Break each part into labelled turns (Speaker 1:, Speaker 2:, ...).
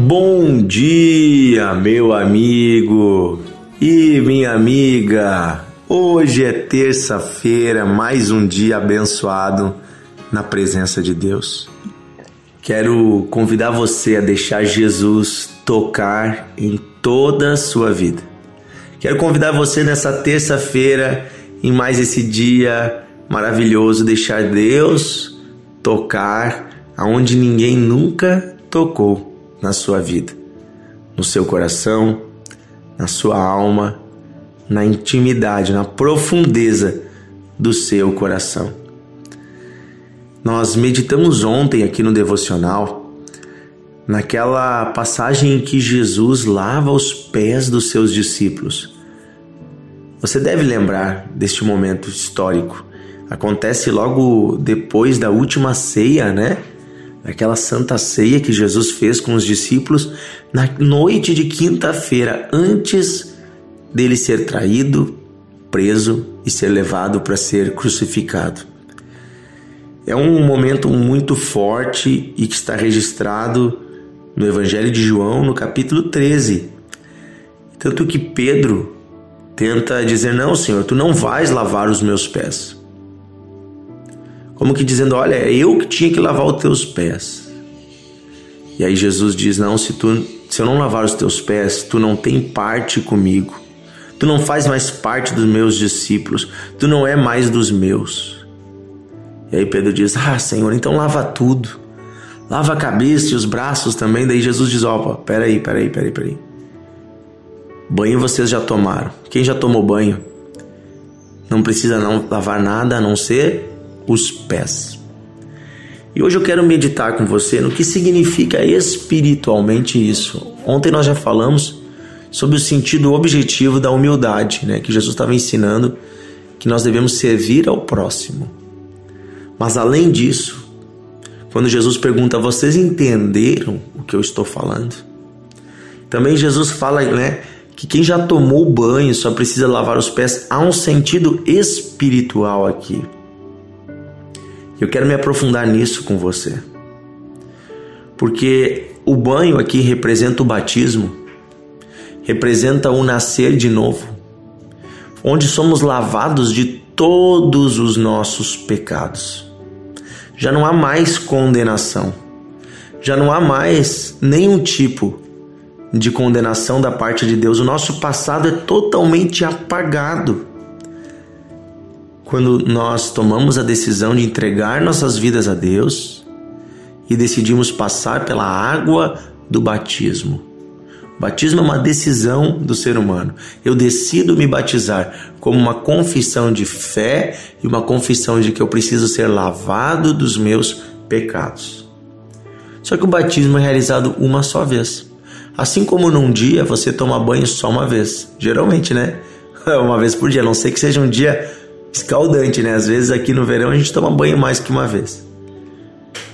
Speaker 1: Bom dia, meu amigo e minha amiga. Hoje é terça-feira, mais um dia abençoado na presença de Deus. Quero convidar você a deixar Jesus tocar em toda a sua vida. Quero convidar você nessa terça-feira, em mais esse dia maravilhoso, deixar Deus tocar aonde ninguém nunca tocou na sua vida, no seu coração, na sua alma, na intimidade, na profundeza do seu coração. Nós meditamos ontem aqui no devocional naquela passagem em que Jesus lava os pés dos seus discípulos. Você deve lembrar deste momento histórico. Acontece logo depois da última ceia, né? Aquela santa ceia que Jesus fez com os discípulos na noite de quinta-feira, antes dele ser traído, preso e ser levado para ser crucificado. É um momento muito forte e que está registrado no Evangelho de João, no capítulo 13. Tanto que Pedro tenta dizer: Não, Senhor, tu não vais lavar os meus pés. Como que dizendo: Olha, é eu que tinha que lavar os teus pés. E aí Jesus diz: Não, se, tu, se eu não lavar os teus pés, tu não tem parte comigo. Tu não faz mais parte dos meus discípulos. Tu não é mais dos meus. E aí Pedro diz: Ah, Senhor, então lava tudo. Lava a cabeça e os braços também. Daí Jesus diz: Opa, peraí, peraí, peraí, peraí. Banho vocês já tomaram. Quem já tomou banho? Não precisa não lavar nada a não ser os pés. E hoje eu quero meditar com você no que significa espiritualmente isso. Ontem nós já falamos sobre o sentido objetivo da humildade, né? Que Jesus estava ensinando que nós devemos servir ao próximo. Mas além disso, quando Jesus pergunta, vocês entenderam o que eu estou falando? Também Jesus fala, né, que quem já tomou banho só precisa lavar os pés. Há um sentido espiritual aqui. Eu quero me aprofundar nisso com você. Porque o banho aqui representa o batismo, representa o nascer de novo, onde somos lavados de todos os nossos pecados. Já não há mais condenação, já não há mais nenhum tipo de condenação da parte de Deus. O nosso passado é totalmente apagado quando nós tomamos a decisão de entregar nossas vidas a Deus e decidimos passar pela água do batismo. O batismo é uma decisão do ser humano. Eu decido me batizar como uma confissão de fé e uma confissão de que eu preciso ser lavado dos meus pecados. Só que o batismo é realizado uma só vez. Assim como num dia você toma banho só uma vez. Geralmente, né? Uma vez por dia, a não sei que seja um dia escaldante, né? Às vezes aqui no verão a gente toma banho mais que uma vez.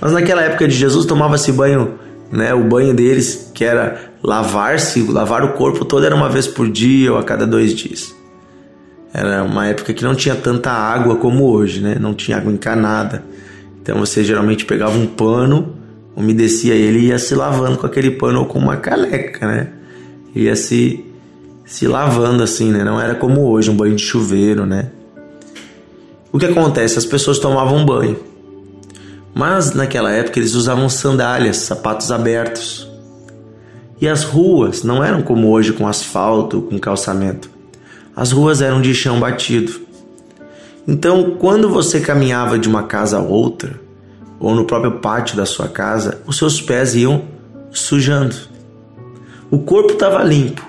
Speaker 1: Mas naquela época de Jesus tomava-se banho, né? O banho deles, que era lavar-se, lavar o corpo todo, era uma vez por dia ou a cada dois dias. Era uma época que não tinha tanta água como hoje, né? Não tinha água encanada. Então você geralmente pegava um pano, umedecia ele e ia se lavando com aquele pano ou com uma caneca, né? Ia se, se lavando assim, né? Não era como hoje, um banho de chuveiro, né? O que acontece? As pessoas tomavam banho. Mas naquela época eles usavam sandálias, sapatos abertos. E as ruas não eram como hoje com asfalto, com calçamento. As ruas eram de chão batido. Então, quando você caminhava de uma casa a outra, ou no próprio pátio da sua casa, os seus pés iam sujando. O corpo estava limpo,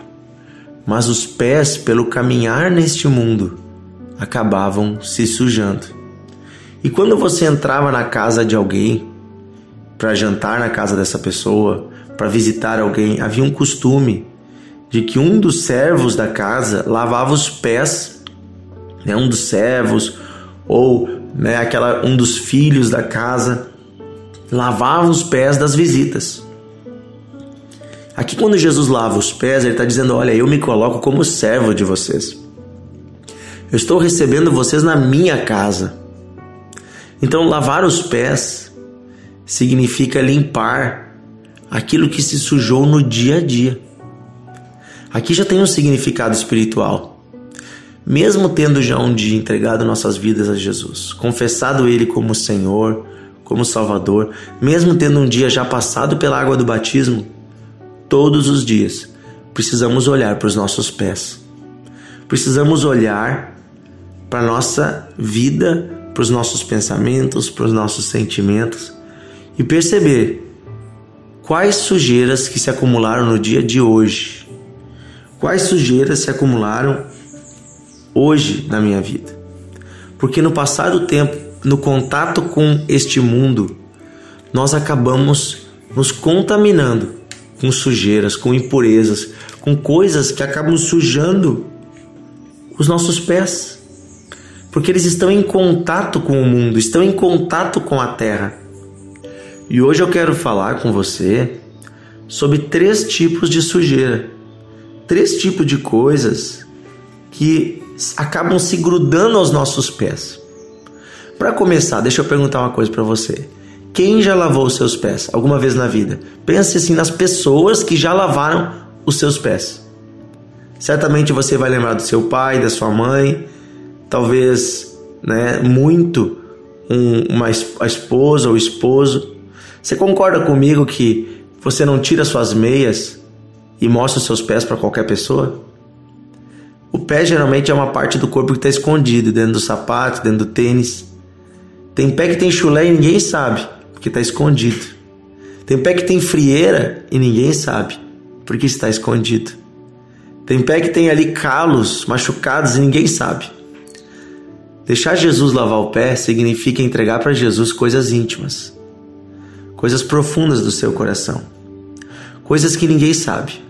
Speaker 1: mas os pés, pelo caminhar neste mundo, acabavam se sujando. E quando você entrava na casa de alguém para jantar na casa dessa pessoa, para visitar alguém, havia um costume de que um dos servos da casa lavava os pés, né, um dos servos ou né, aquela um dos filhos da casa lavava os pés das visitas. Aqui quando Jesus lava os pés, ele está dizendo: olha, eu me coloco como servo de vocês. Eu estou recebendo vocês na minha casa. Então, lavar os pés significa limpar aquilo que se sujou no dia a dia. Aqui já tem um significado espiritual. Mesmo tendo já um dia entregado nossas vidas a Jesus, confessado Ele como Senhor, como Salvador, mesmo tendo um dia já passado pela água do batismo, todos os dias precisamos olhar para os nossos pés. Precisamos olhar para nossa vida, para os nossos pensamentos, para os nossos sentimentos e perceber quais sujeiras que se acumularam no dia de hoje. Quais sujeiras se acumularam hoje na minha vida? Porque no passar do tempo, no contato com este mundo, nós acabamos nos contaminando com sujeiras, com impurezas, com coisas que acabam sujando os nossos pés. Porque eles estão em contato com o mundo, estão em contato com a terra. E hoje eu quero falar com você sobre três tipos de sujeira, três tipos de coisas que acabam se grudando aos nossos pés. Para começar, deixa eu perguntar uma coisa para você. Quem já lavou os seus pés alguma vez na vida? Pense assim nas pessoas que já lavaram os seus pés. Certamente você vai lembrar do seu pai, da sua mãe, talvez, né, muito um, uma a esposa ou esposo. Você concorda comigo que você não tira suas meias e mostra os seus pés para qualquer pessoa? O pé geralmente é uma parte do corpo que está escondido dentro do sapato, dentro do tênis. Tem pé que tem chulé e ninguém sabe, porque está escondido. Tem pé que tem frieira e ninguém sabe, porque está escondido. Tem pé que tem ali calos, machucados e ninguém sabe. Deixar Jesus lavar o pé significa entregar para Jesus coisas íntimas coisas profundas do seu coração, coisas que ninguém sabe.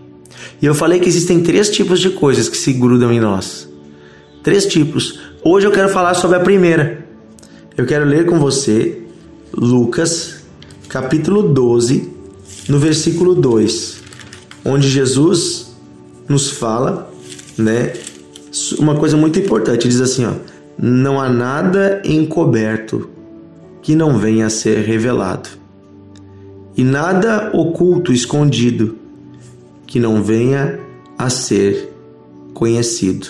Speaker 1: E eu falei que existem três tipos de coisas que se grudam em nós. Três tipos. Hoje eu quero falar sobre a primeira. Eu quero ler com você Lucas, capítulo 12, no versículo 2, onde Jesus nos fala, né, uma coisa muito importante, diz assim, ó: Não há nada encoberto que não venha a ser revelado e nada oculto, escondido, que não venha a ser conhecido.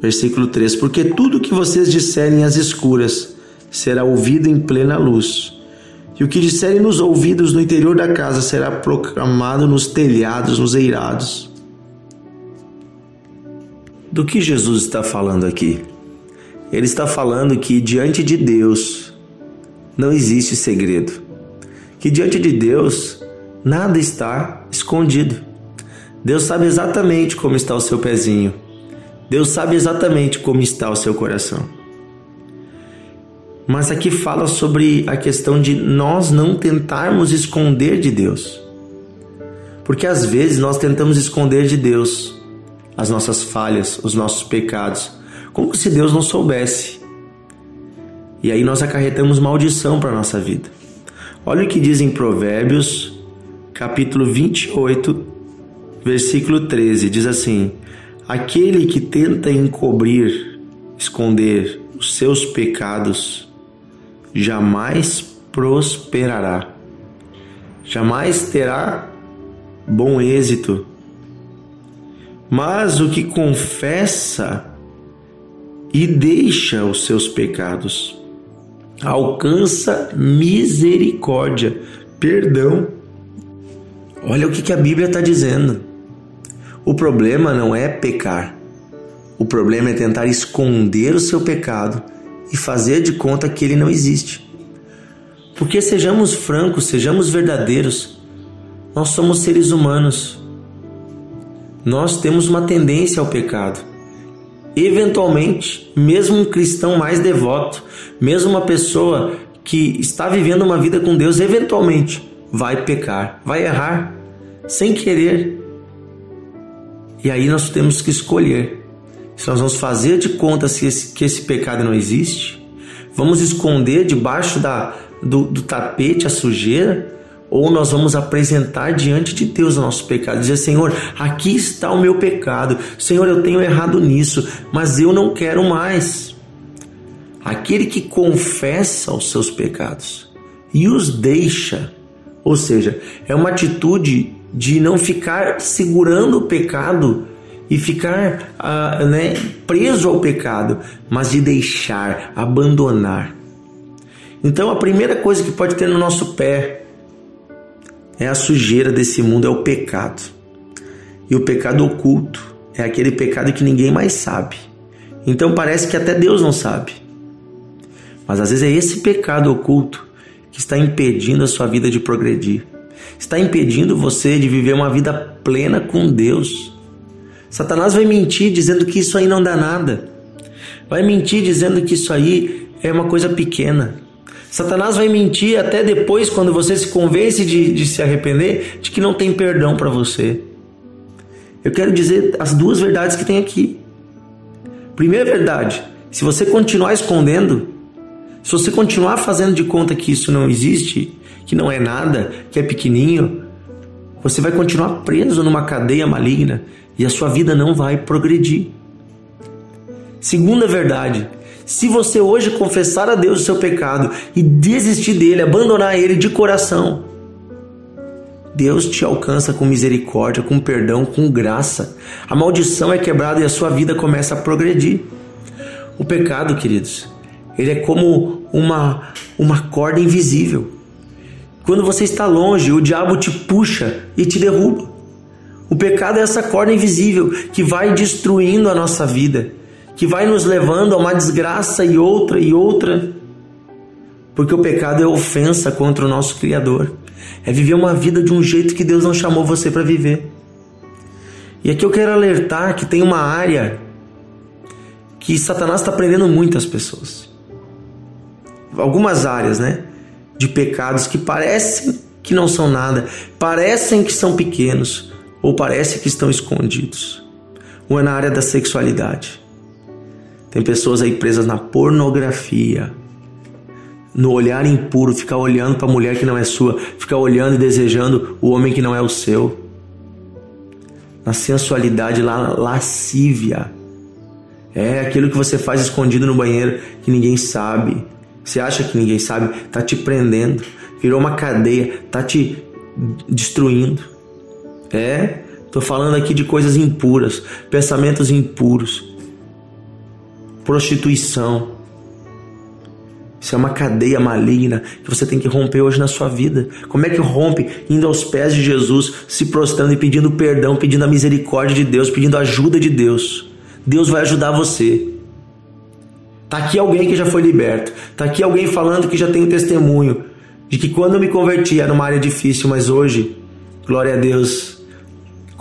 Speaker 1: Versículo 3: Porque tudo que vocês disserem às escuras será ouvido em plena luz, e o que disserem nos ouvidos no interior da casa será proclamado nos telhados, nos eirados. Do que Jesus está falando aqui? Ele está falando que diante de Deus não existe segredo que diante de Deus nada está escondido. Deus sabe exatamente como está o seu pezinho. Deus sabe exatamente como está o seu coração. Mas aqui fala sobre a questão de nós não tentarmos esconder de Deus. Porque às vezes nós tentamos esconder de Deus as nossas falhas, os nossos pecados, como se Deus não soubesse. E aí nós acarretamos maldição para a nossa vida. Olha o que diz em Provérbios, capítulo 28, versículo 13: diz assim: Aquele que tenta encobrir, esconder os seus pecados, jamais prosperará, jamais terá bom êxito. Mas o que confessa e deixa os seus pecados, alcança misericórdia, perdão. Olha o que, que a Bíblia está dizendo. O problema não é pecar. O problema é tentar esconder o seu pecado e fazer de conta que ele não existe. Porque sejamos francos, sejamos verdadeiros, nós somos seres humanos. Nós temos uma tendência ao pecado. Eventualmente, mesmo um cristão mais devoto, mesmo uma pessoa que está vivendo uma vida com Deus, eventualmente vai pecar, vai errar, sem querer. E aí nós temos que escolher se nós vamos fazer de conta se esse, que esse pecado não existe, vamos esconder debaixo da, do, do tapete a sujeira, ou nós vamos apresentar diante de Deus o nosso pecado, dizer: Senhor, aqui está o meu pecado, Senhor, eu tenho errado nisso, mas eu não quero mais. Aquele que confessa os seus pecados e os deixa, Ou seja, é uma atitude de não ficar segurando o pecado e ficar uh, né, preso ao pecado, mas de deixar, abandonar. Então a primeira coisa que pode ter no nosso pé é a sujeira desse mundo, é o pecado. E o pecado oculto é aquele pecado que ninguém mais sabe. Então parece que até Deus não sabe. Mas às vezes é esse pecado oculto que está impedindo a sua vida de progredir. Está impedindo você de viver uma vida plena com Deus. Satanás vai mentir dizendo que isso aí não dá nada. Vai mentir dizendo que isso aí é uma coisa pequena. Satanás vai mentir até depois, quando você se convence de, de se arrepender, de que não tem perdão para você. Eu quero dizer as duas verdades que tem aqui. Primeira verdade: se você continuar escondendo, se você continuar fazendo de conta que isso não existe, que não é nada, que é pequenininho, você vai continuar preso numa cadeia maligna e a sua vida não vai progredir. Segunda verdade: se você hoje confessar a Deus o seu pecado e desistir dele, abandonar ele de coração, Deus te alcança com misericórdia, com perdão, com graça. A maldição é quebrada e a sua vida começa a progredir. O pecado, queridos, ele é como uma, uma corda invisível. Quando você está longe, o diabo te puxa e te derruba. O pecado é essa corda invisível que vai destruindo a nossa vida, que vai nos levando a uma desgraça e outra e outra. Porque o pecado é ofensa contra o nosso Criador é viver uma vida de um jeito que Deus não chamou você para viver. E aqui eu quero alertar que tem uma área que Satanás está prendendo muitas pessoas. Algumas áreas, né? De pecados que parecem que não são nada, parecem que são pequenos ou parecem que estão escondidos. Uma é na área da sexualidade. Tem pessoas aí presas na pornografia, no olhar impuro, ficar olhando para a mulher que não é sua, ficar olhando e desejando o homem que não é o seu. Na sensualidade lá, lascívia. É aquilo que você faz escondido no banheiro que ninguém sabe. Você acha que ninguém sabe, tá te prendendo, virou uma cadeia, tá te destruindo. É, tô falando aqui de coisas impuras, pensamentos impuros, prostituição, isso é uma cadeia maligna que você tem que romper hoje na sua vida. Como é que rompe? Indo aos pés de Jesus, se prostrando e pedindo perdão, pedindo a misericórdia de Deus, pedindo a ajuda de Deus. Deus vai ajudar você. Tá aqui alguém que já foi liberto. Tá aqui alguém falando que já tem um testemunho de que quando eu me converti era uma área difícil, mas hoje, glória a Deus,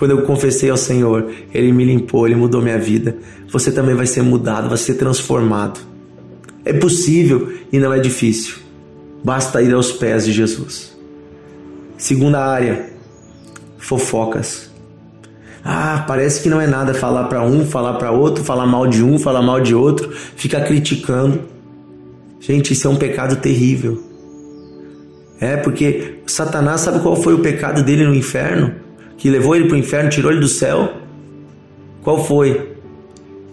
Speaker 1: quando eu confessei ao Senhor, Ele me limpou, Ele mudou minha vida. Você também vai ser mudado, vai ser transformado. É possível e não é difícil. Basta ir aos pés de Jesus. Segunda área, fofocas. Ah, parece que não é nada falar para um, falar para outro, falar mal de um, falar mal de outro, ficar criticando. Gente, isso é um pecado terrível. É porque Satanás sabe qual foi o pecado dele no inferno? Que levou ele para o inferno, tirou ele do céu? Qual foi?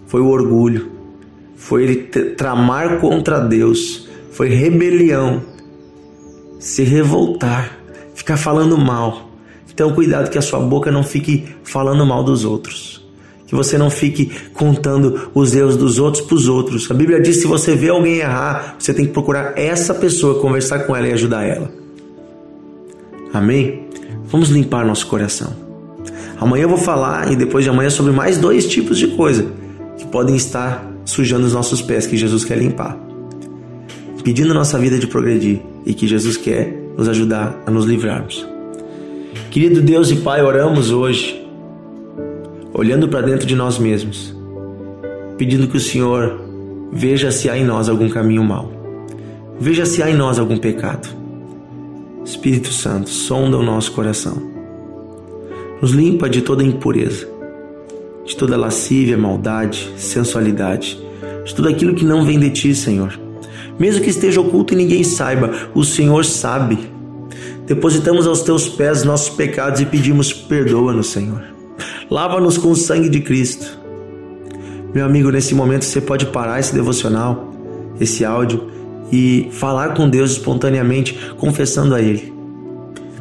Speaker 1: Foi o orgulho foi ele tramar contra Deus, foi rebelião, se revoltar, ficar falando mal. Então, cuidado que a sua boca não fique falando mal dos outros. Que você não fique contando os erros dos outros para os outros. A Bíblia diz: se você vê alguém errar, você tem que procurar essa pessoa, conversar com ela e ajudar ela. Amém? Vamos limpar nosso coração. Amanhã eu vou falar e depois de amanhã sobre mais dois tipos de coisa que podem estar sujando os nossos pés que Jesus quer limpar. Pedindo nossa vida de progredir e que Jesus quer nos ajudar a nos livrarmos. Querido Deus e Pai, oramos hoje, olhando para dentro de nós mesmos, pedindo que o Senhor veja se há em nós algum caminho mau, veja se há em nós algum pecado. Espírito Santo, sonda o nosso coração, nos limpa de toda impureza de toda lascívia, maldade, sensualidade, de tudo aquilo que não vem de ti, Senhor. Mesmo que esteja oculto e ninguém saiba, o Senhor sabe. Depositamos aos teus pés nossos pecados e pedimos perdoa-nos, Senhor. Lava-nos com o sangue de Cristo. Meu amigo, nesse momento você pode parar esse devocional, esse áudio e falar com Deus espontaneamente, confessando a Ele.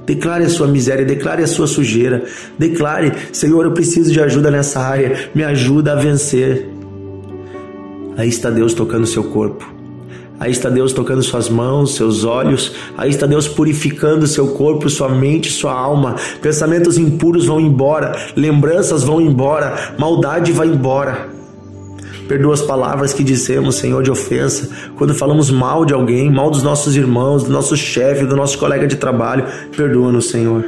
Speaker 1: Declare a sua miséria, declare a sua sujeira. Declare, Senhor, eu preciso de ajuda nessa área. Me ajuda a vencer. Aí está Deus tocando seu corpo. Aí está Deus tocando suas mãos, seus olhos. Aí está Deus purificando seu corpo, sua mente, sua alma. Pensamentos impuros vão embora, lembranças vão embora, maldade vai embora. Perdoa as palavras que dissemos, Senhor, de ofensa. Quando falamos mal de alguém, mal dos nossos irmãos, do nosso chefe, do nosso colega de trabalho, perdoa-nos, Senhor.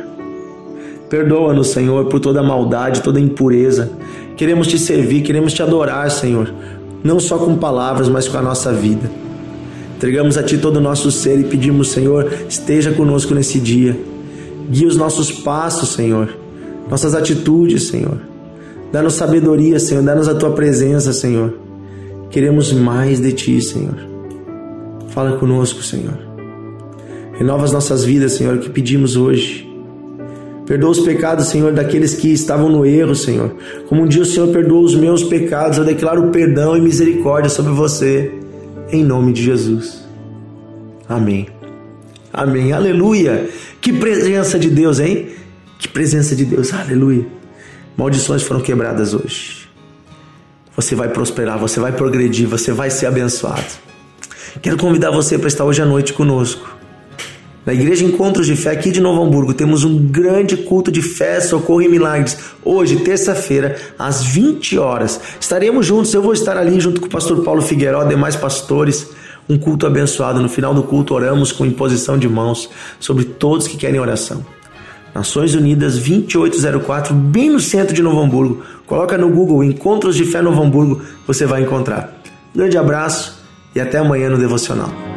Speaker 1: Perdoa-nos, Senhor, por toda maldade, toda impureza. Queremos te servir, queremos te adorar, Senhor. Não só com palavras, mas com a nossa vida. Entregamos a Ti todo o nosso ser e pedimos, Senhor, esteja conosco nesse dia. Guia os nossos passos, Senhor. Nossas atitudes, Senhor. Dá-nos sabedoria, Senhor. Dá-nos a Tua presença, Senhor. Queremos mais de Ti, Senhor. Fala conosco, Senhor. Renova as nossas vidas, Senhor, que pedimos hoje. Perdoa os pecados, Senhor, daqueles que estavam no erro, Senhor. Como um dia o Senhor perdoou os meus pecados, eu declaro perdão e misericórdia sobre você em nome de Jesus. Amém. Amém. Aleluia. Que presença de Deus, hein? Que presença de Deus. Aleluia. Maldições foram quebradas hoje. Você vai prosperar, você vai progredir, você vai ser abençoado. Quero convidar você para estar hoje à noite conosco. Na Igreja Encontros de Fé aqui de Novo Hamburgo, temos um grande culto de fé, socorro e milagres. Hoje, terça-feira, às 20 horas. Estaremos juntos, eu vou estar ali junto com o pastor Paulo Figueiró, demais pastores. Um culto abençoado. No final do culto, oramos com imposição de mãos sobre todos que querem oração. Nações Unidas 2804, bem no centro de Novo Hamburgo. Coloca no Google Encontros de Fé Novo Hamburgo, você vai encontrar. Grande abraço e até amanhã no Devocional.